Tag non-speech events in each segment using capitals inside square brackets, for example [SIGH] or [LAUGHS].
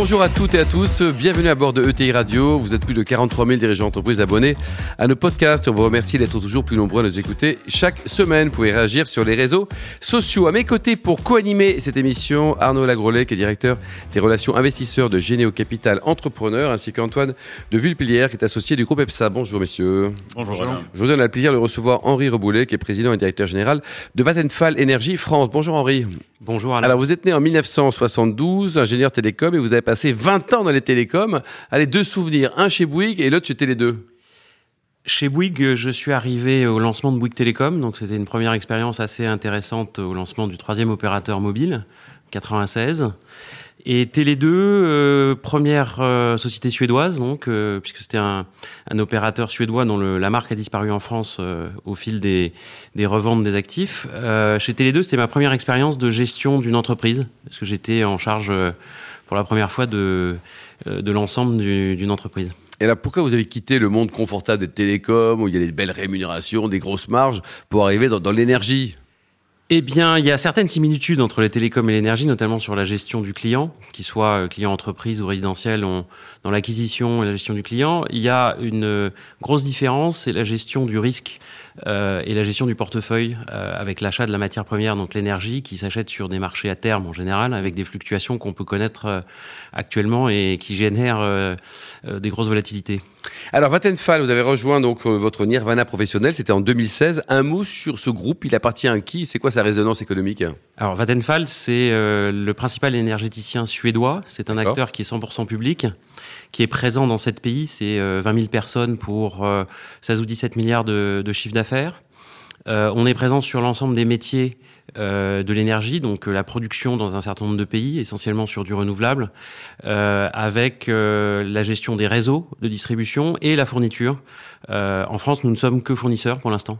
Bonjour à toutes et à tous, bienvenue à bord de ETI Radio. Vous êtes plus de 43 000 dirigeants d'entreprise abonnés à nos podcasts. On vous remercie d'être toujours plus nombreux à nous écouter chaque semaine. Vous pouvez réagir sur les réseaux sociaux. À mes côtés pour co-animer cette émission, Arnaud Lagrolet, qui est directeur des relations investisseurs de Généo Capital Entrepreneur, ainsi qu'Antoine de Vulpilière, qui est associé du groupe EPSA. Bonjour messieurs. Bonjour. Aujourd'hui, on a le plaisir de recevoir Henri Reboulet, qui est président et directeur général de Vattenfall Énergie France. Bonjour Henri. Bonjour Alain. Alors vous êtes né en 1972, ingénieur télécom, et vous avez passé 20 ans dans les télécoms. Allez, deux souvenirs, un chez Bouygues et l'autre chez Télé2. Chez Bouygues, je suis arrivé au lancement de Bouygues Télécom, donc c'était une première expérience assez intéressante au lancement du troisième opérateur mobile, 96. Et Télé2, euh, première euh, société suédoise, donc euh, puisque c'était un, opérateur suédois dont la marque a disparu en France au fil des, des, reventes des actifs. Chez Télé2, c'était ma première expérience de gestion d'une entreprise, parce que j'étais en charge pour la première fois de, de l'ensemble d'une entreprise. Et là, pourquoi vous avez quitté le monde confortable des télécoms, où il y a des belles rémunérations, des grosses marges, pour arriver dans l'énergie? Eh bien, il y a certaines similitudes entre les télécoms et l'énergie, notamment sur la gestion du client, qu'il soit client entreprise ou résidentiel, dans l'acquisition et la gestion du client. Il y a une grosse différence, c'est la gestion du risque euh, et la gestion du portefeuille euh, avec l'achat de la matière première, donc l'énergie, qui s'achète sur des marchés à terme en général, avec des fluctuations qu'on peut connaître euh, actuellement et qui génèrent euh, des grosses volatilités. Alors Vattenfall, vous avez rejoint donc votre Nirvana professionnel, c'était en 2016. Un mot sur ce groupe, il appartient à qui? C'est quoi sa résonance économique? Alors Vattenfall, c'est euh, le principal énergéticien suédois. C'est un acteur qui est 100% public, qui est présent dans sept pays. C'est euh, 20 000 personnes pour euh, 16 ou 17 milliards de, de chiffre d'affaires. Euh, on est présent sur l'ensemble des métiers euh, de l'énergie, donc euh, la production dans un certain nombre de pays, essentiellement sur du renouvelable, euh, avec euh, la gestion des réseaux de distribution et la fourniture. Euh, en France, nous ne sommes que fournisseurs pour l'instant.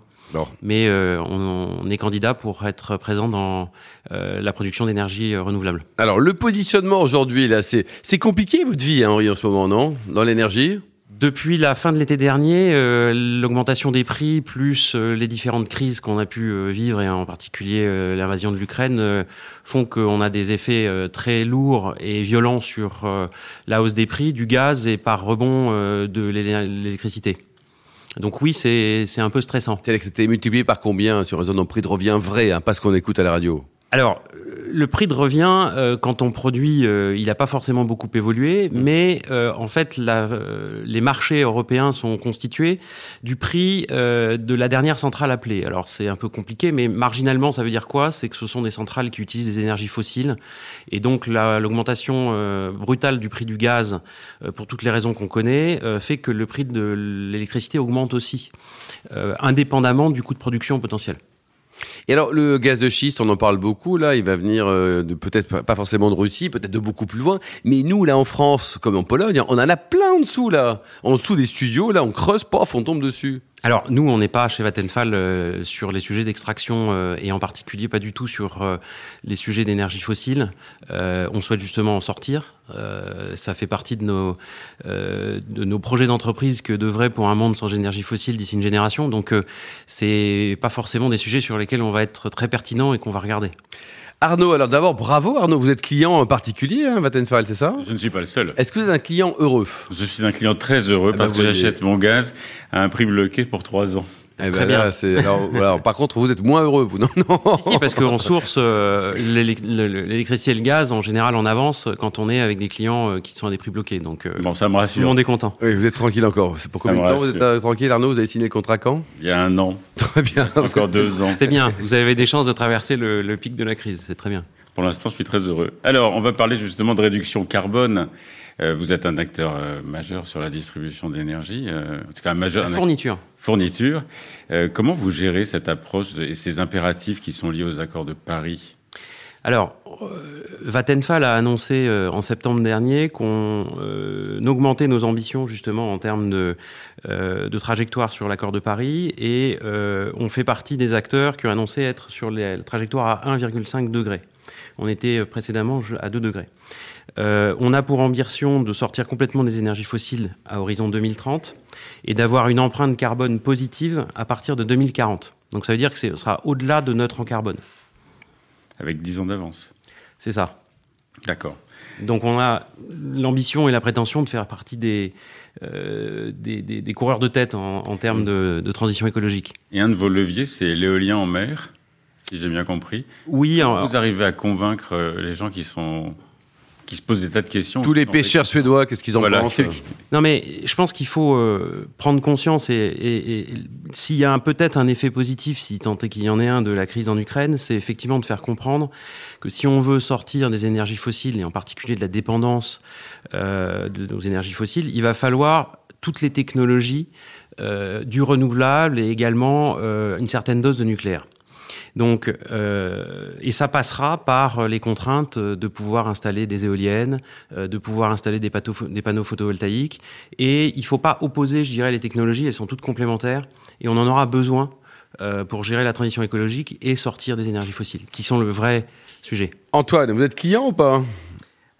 Mais on, on, est candidat pour être présent dans la production d'énergie renouvelable. Alors, le positionnement aujourd'hui, là, c'est compliqué votre vie, hein, Henri, en ce moment, non? Dans l'énergie? Depuis la fin de l'été dernier, euh, l'augmentation des prix plus euh, les différentes crises qu'on a pu euh, vivre et en particulier l'invasion de l'Ukraine font qu'on a des effets très lourds et violents sur la hausse des prix du gaz et par rebond de l'électricité. Donc oui, c'est un peu stressant. C'était multiplié par combien sur raison d'un prix de revient vrai, hein, pas ce qu'on écoute à la radio? Alors, le prix de revient, euh, quand on produit, euh, il n'a pas forcément beaucoup évolué, mmh. mais euh, en fait, la, euh, les marchés européens sont constitués du prix euh, de la dernière centrale appelée. Alors, c'est un peu compliqué, mais marginalement, ça veut dire quoi? C'est que ce sont des centrales qui utilisent des énergies fossiles, et donc l'augmentation euh, brutale du prix du gaz, pour toutes les raisons qu'on connaît, fait que le prix de l'électricité augmente aussi, indépendamment du coût de production potentiel. Et alors, le gaz de schiste, on en parle beaucoup, là, il va venir euh, peut-être pas forcément de Russie, peut-être de beaucoup plus loin, mais nous, là, en France, comme en Pologne, on en a plein en dessous, là. En dessous des studios, là, on creuse, paf, on tombe dessus. Alors nous, on n'est pas chez Vattenfall euh, sur les sujets d'extraction euh, et en particulier pas du tout sur euh, les sujets d'énergie fossile. Euh, on souhaite justement en sortir. Euh, ça fait partie de nos de nos projets d'entreprise que devrait pour un monde sans énergie fossile d'ici une génération. Donc c'est pas forcément des sujets sur lesquels on va être très pertinent et qu'on va regarder. Arnaud, alors d'abord, bravo Arnaud, vous êtes client particulier, hein, Vattenfall, c'est ça? Je ne suis pas le seul. Est-ce que vous êtes un client heureux? Je suis un client très heureux ah parce bah que j'achète mon gaz à un prix bloqué pour trois ans. Eh ben là, alors, voilà. Par contre, vous êtes moins heureux, vous, [LAUGHS] non, non. Si, parce qu'on source euh, l'électricité et le gaz en général en avance quand on est avec des clients euh, qui sont à des prix bloqués. Donc, euh, bon, ça me rassure. Tout le monde est content. Oui, vous êtes tranquille encore. C'est pour combien de temps vous êtes tranquille, Arnaud? Vous avez signé le contrat quand? Il y a un an. [LAUGHS] Très bien. Encore deux ans. C'est bien. Vous avez des chances de traverser le, le pic de la crise. C'est très bien. Pour l'instant, je suis très heureux. Alors, on va parler justement de réduction carbone. Euh, vous êtes un acteur euh, majeur sur la distribution d'énergie, euh, en tout cas un majeur. La fourniture. Fourniture. Euh, comment vous gérez cette approche et ces impératifs qui sont liés aux accords de Paris? Alors, euh, Vattenfall a annoncé euh, en septembre dernier qu'on euh, augmentait nos ambitions justement en termes de, trajectoire sur l'accord de Paris et on fait partie des acteurs qui ont annoncé être sur la trajectoire à 1,5 degré. On était précédemment à 2 degrés. on a pour ambition de sortir complètement des énergies fossiles à horizon 2030 et d'avoir une empreinte carbone positive à partir de 2040. Donc ça veut dire que ce sera au-delà de notre en carbone. Avec 10 ans d'avance. C'est ça. D'accord. Donc on a l'ambition et la prétention de faire partie des, euh, des, coureurs de tête en, termes de, de, transition écologique. Et un de vos leviers, c'est l'éolien en mer, si j'ai bien compris. Oui. Vous arrivez à convaincre euh, les gens qui sont qui se posent des tas de questions. Tous les pêcheurs suédois, qu'est-ce qu'ils en pensent [LAUGHS] Non, mais je pense qu'il faut euh, prendre conscience et, s'il y a peut-être un effet positif, si tant est qu'il y en ait un de la crise en Ukraine, c'est effectivement de faire comprendre que si on veut sortir des énergies fossiles et en particulier de la dépendance euh, de nos énergies fossiles, il va falloir toutes les technologies euh, du renouvelable et également une certaine dose de nucléaire. Donc, euh, et ça passera par les contraintes de pouvoir installer des éoliennes, euh, de pouvoir installer des, des, panneaux photovoltaïques. Et il ne faut pas opposer, je dirais, les technologies. Elles sont toutes complémentaires et on en aura besoin euh, pour gérer la transition écologique et sortir des énergies fossiles, qui sont le vrai sujet. Antoine, vous êtes client ou pas?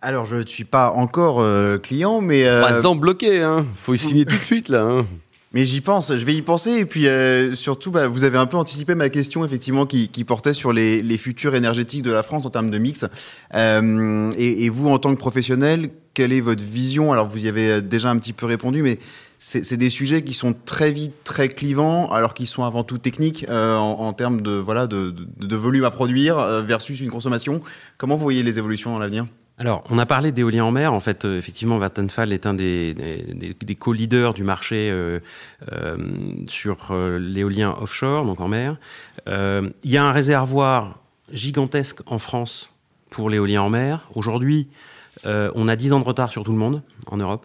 Alors, je ne suis pas encore client, mais... Trois ans bloqué, hein faut y signer tout de suite, là. Hein. Mais j'y pense, je vais y penser. Et puis euh, surtout, bah, vous avez un peu anticipé ma question, effectivement, qui, qui portait sur les, les, futurs énergétiques de la France en termes de mix. Euh, et, et, vous, en tant que professionnel, quelle est votre vision? Alors, vous y avez déjà un petit peu répondu, mais c'est des sujets qui sont très vite très clivants, alors qu'ils sont avant tout techniques euh, en, en, termes de, voilà, de, de, de volume à produire euh, versus une consommation. Comment vous voyez les évolutions dans l'avenir? Alors, on a parlé d'éolien en mer. En fait, euh, effectivement, Vattenfall est un des, des, des co-leaders du marché euh, euh, sur euh, l'éolien offshore, donc en mer. il y a un réservoir gigantesque en France pour l'éolien en mer. Aujourd'hui, on a 10 ans de retard sur tout le monde en Europe.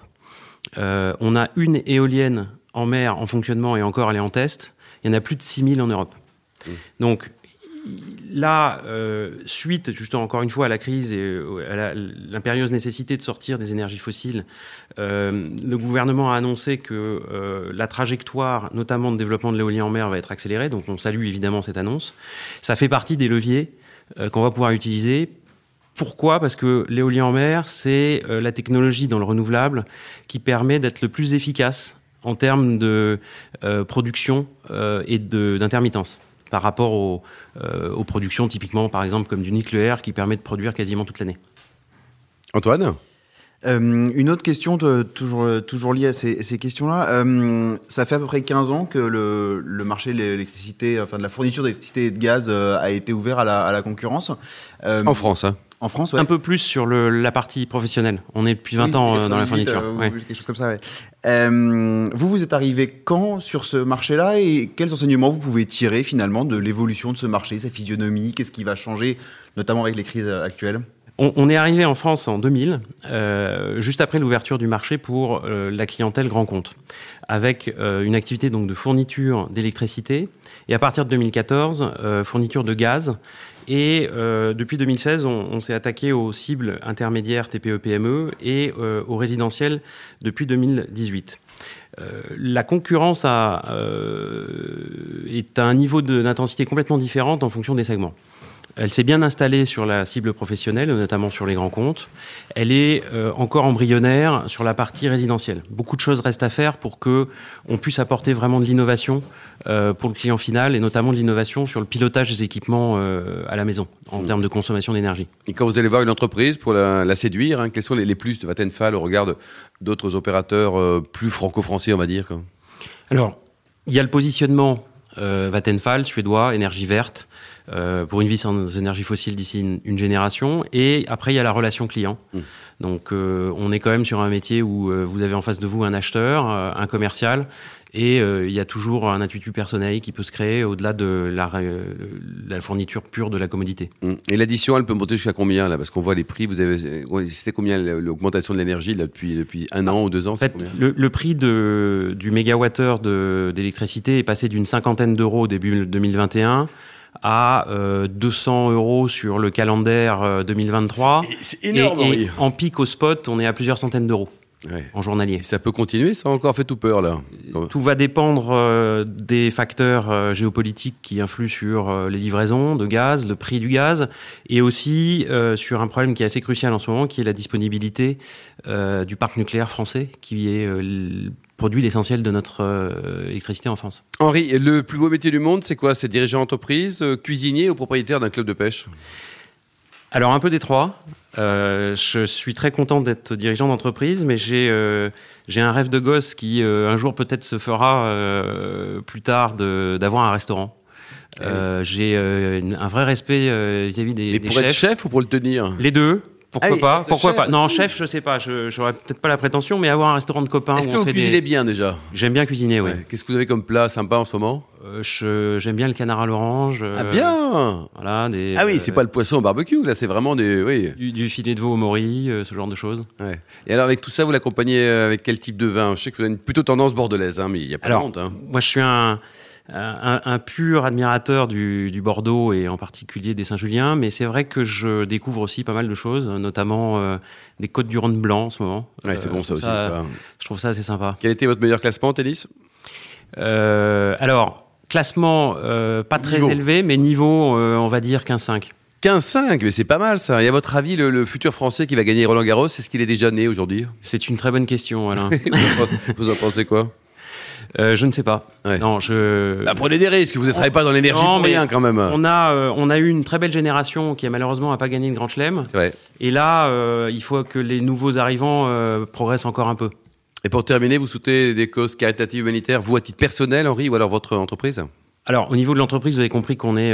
on a une éolienne en mer en fonctionnement et encore elle est en test. Il y en a plus de 6000 en Europe. Mmh. Donc, là, euh, suite justement encore une fois à la crise et euh, à l'impérieuse nécessité de sortir des énergies fossiles, euh, le gouvernement a annoncé que la trajectoire, notamment de développement de l'éolien en mer, va être accélérée. Donc on salue évidemment cette annonce. Ça fait partie des leviers qu'on va pouvoir utiliser. Pourquoi? Parce que l'éolien en mer, c'est la technologie dans le renouvelable qui permet d'être le plus efficace en termes de production et d'intermittence par rapport euh, aux, productions typiquement, par exemple, comme du nucléaire qui permet de produire quasiment toute l'année. Antoine euh, une autre question, toujours, toujours liée à ces, questions-là. Euh, ça fait à peu près 15 ans que le, marché de l'électricité, enfin de la fourniture d'électricité et de gaz a été ouvert à la, concurrence. en France, hein en France, Un peu plus sur le, la partie professionnelle. On est depuis 20 ans dans la fourniture. Quelque chose comme ça, euh, vous, vous êtes arrivé quand sur ce marché-là et quels enseignements vous pouvez tirer finalement de l'évolution de ce marché, sa physionomie, qu'est-ce qui va changer, notamment avec les crises actuelles? On, est arrivé en France en 2000, euh, juste après l'ouverture du marché pour euh, la clientèle grand compte, avec une activité donc de fourniture d'électricité et à partir de 2014, fourniture de gaz et euh, depuis 2016, on, on s'est attaqué aux cibles intermédiaires TPE-PME e et euh, aux résidentiels depuis 2018. Euh, la concurrence a, euh, est à un niveau d'intensité complètement différent en fonction des segments. Elle s'est bien installée sur la cible professionnelle, notamment sur les grands comptes. Elle est euh, encore embryonnaire sur la partie résidentielle. Beaucoup de choses restent à faire pour que on puisse apporter vraiment de l'innovation euh, pour le client final et notamment de l'innovation sur le pilotage des équipements euh, à la maison en mmh. termes de consommation d'énergie. Et quand vous allez voir une entreprise pour la, la séduire, hein, quels sont les, les, plus de Vattenfall au regard d'autres opérateurs plus franco-français, on va dire Alors, il y a le positionnement Vattenfall, suédois, énergie verte. Euh, pour une vie sans énergie fossile d'ici une, génération. Et après, il y a la relation client. Mmh. Donc, euh, on est quand même sur un métier où euh, vous avez en face de vous un acheteur, un commercial, et il y a toujours un attitude personnel qui peut se créer au-delà de la, la, fourniture pure de la commodité. Mmh. Et l'addition, elle peut monter jusqu'à combien là? Parce qu'on voit les prix. Vous avez, c'était combien l'augmentation de l'énergie là depuis depuis un an ou deux ans En fait, le, le, prix de, du mégawattheure d'électricité est passé d'une cinquantaine d'euros au début 2021 à 200 euros sur le calendaire 2023. C'est énorme, et, en pic au spot, on est à plusieurs centaines d'euros en journalier. ça peut continuer, ça a encore? Fait tout peur là. Tout va dépendre euh, des facteurs euh, géopolitiques qui influent sur euh, les livraisons de gaz, le prix du gaz, et aussi sur un problème qui est assez crucial en ce moment, qui est la disponibilité du parc nucléaire français, qui est produit l'essentiel de notre électricité en France. Henri, le plus beau métier du monde, c'est quoi? C'est dirigeant d'entreprise, cuisinier ou propriétaire d'un club de pêche? Alors un peu des trois. Euh, je suis très content d'être dirigeant d'entreprise, mais j'ai euh, j'ai un rêve de gosse qui euh, un jour peut-être se fera euh, plus tard d'avoir un restaurant. Euh, j'ai un vrai respect vis-à-vis des, Et des pour être chef ou pour le tenir? Les deux. Pourquoi pas Pourquoi pas Non, chef, je sais pas. Je j'aurais peut-être pas la prétention, mais avoir un restaurant de copains. Est-ce que vous cuisinez bien déjà J'aime bien cuisiner, oui. Qu'est-ce que vous avez comme plat sympa en ce moment euh, J'aime bien le canard à l'orange. ah bien Voilà. Des, ah oui, c'est pas le poisson au barbecue là, c'est vraiment des oui. Du, filet de veau au mori, ce genre de choses. Ouais. Et alors avec tout ça, vous l'accompagnez avec quel type de vin? Je sais que vous avez une plutôt tendance bordelaise, hein, mais il y a pas alors, de honte. Hein. Moi, je suis un un, un, pur admirateur du, du, Bordeaux et en particulier des Saint-Julien, mais c'est vrai que je découvre aussi pas mal de choses, notamment euh, des côtes du Rhône blanc en ce moment. Ouais, c'est bon ça aussi. je trouve ça assez sympa. Quel était votre meilleur classement en tennis euh, Alors, classement euh, pas très élevé, mais niveau, euh, on va dire 15-5. 15-5, mais c'est pas mal ça. Et à votre avis, le, le, futur Français qui va gagner Roland Garros, est-ce qu'il est déjà né aujourd'hui? C'est une très bonne question, Alain. [LAUGHS] vous en pensez quoi? Euh, je ne sais pas. Ouais. Non, je. Bah, prenez des risques. Vous ne travaillez pas dans l'énergie pour rien quand même. On a, euh, on a eu une très belle génération qui a malheureusement n'a pas gagné de Grand Chelem. Et là, euh, il faut que les nouveaux arrivants progressent encore un peu. Et pour terminer, vous soutenez des causes caritatives humanitaires, vous à titre personnel, Henri, ou alors votre entreprise Alors, au niveau de l'entreprise, vous avez compris qu'on est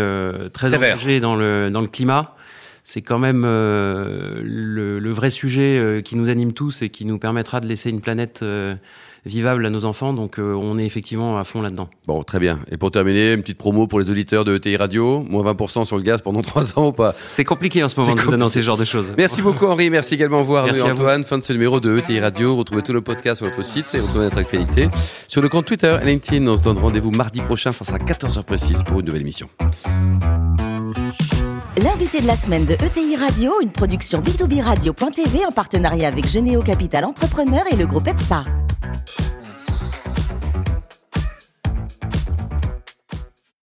très, Très engagé dans le dans le climat. C'est quand même euh, le, le, vrai sujet euh, qui nous anime tous et qui nous permettra de laisser une planète euh, vivable à nos enfants. Donc euh, on est effectivement à fond là-dedans. Bon, très bien. Et pour terminer, une petite promo pour les auditeurs de ETI Radio, moins 20% sur le gaz pendant [LAUGHS] 3 ans ou pas? C'est compliqué en ce moment de vous annoncer ce genre de choses. Merci beaucoup Henri, merci également à vous Arnaud Merci et à vous. Antoine. Fin de ce numéro de ETI Radio. Retrouvez tous nos podcasts sur notre site et retrouvez notre actualité sur le compte Twitter et LinkedIn. On se donne rendez-vous mardi prochain, ça sera 14h précise pour une nouvelle émission. L'invité de la semaine de ETI Radio, une production B2B Radio.tv en partenariat avec Généo Capital Entrepreneur et le groupe EPSA. Bye.